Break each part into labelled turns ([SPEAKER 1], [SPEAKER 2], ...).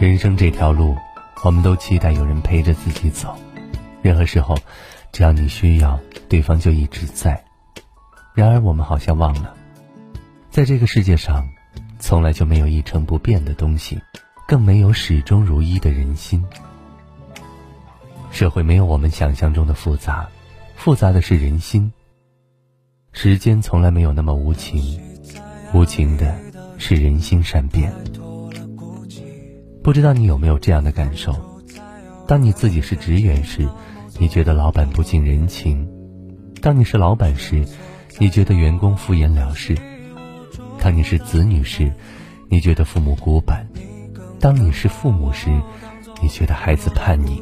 [SPEAKER 1] 人生这条路，我们都期待有人陪着自己走。任何时候，只要你需要，对方就一直在。然而，我们好像忘了，在这个世界上，从来就没有一成不变的东西，更没有始终如一的人心。社会没有我们想象中的复杂，复杂的是人心。时间从来没有那么无情，无情的是人心善变。不知道你有没有这样的感受？当你自己是职员时，你觉得老板不近人情；当你是老板时，你觉得员工敷衍了事；当你是子女时，你觉得父母古板；当你是父母时，你觉得孩子叛逆；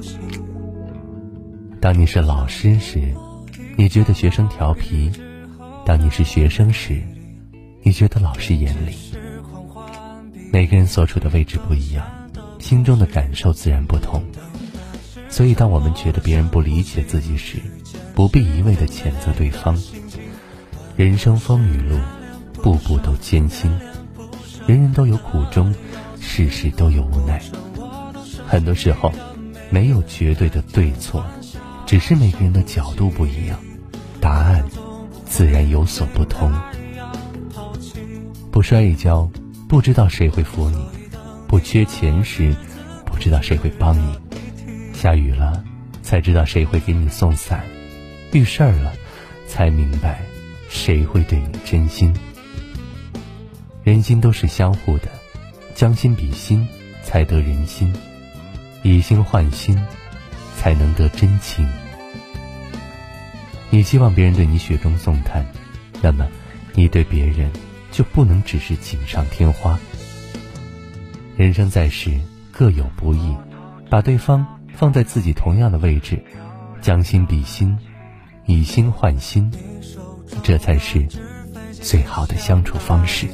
[SPEAKER 1] 当你是老师时，你觉得学生调皮；当你是学生时，你觉得老师严厉。每个人所处的位置不一样。心中的感受自然不同，所以当我们觉得别人不理解自己时，不必一味的谴责对方。人生风雨路，步步都艰辛，人人都有苦衷，事事都有无奈。很多时候，没有绝对的对错，只是每个人的角度不一样，答案自然有所不同。不摔一跤，不知道谁会扶你。缺钱时，不知道谁会帮你；下雨了，才知道谁会给你送伞；遇事儿了，才明白谁会对你真心。人心都是相互的，将心比心，才得人心；以心换心，才能得真情。你希望别人对你雪中送炭，那么你对别人就不能只是锦上添花。人生在世，各有不易，把对方放在自己同样的位置，将心比心，以心换心，这才是最好的相处方式。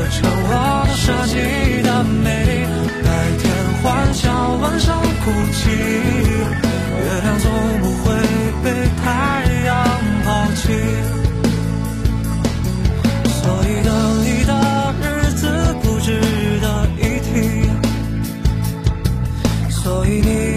[SPEAKER 2] 我唱我的设计的美丽，白天欢笑，晚上哭泣，月亮总不会被太阳抛弃，所以等你的日子不值得一提，所以你。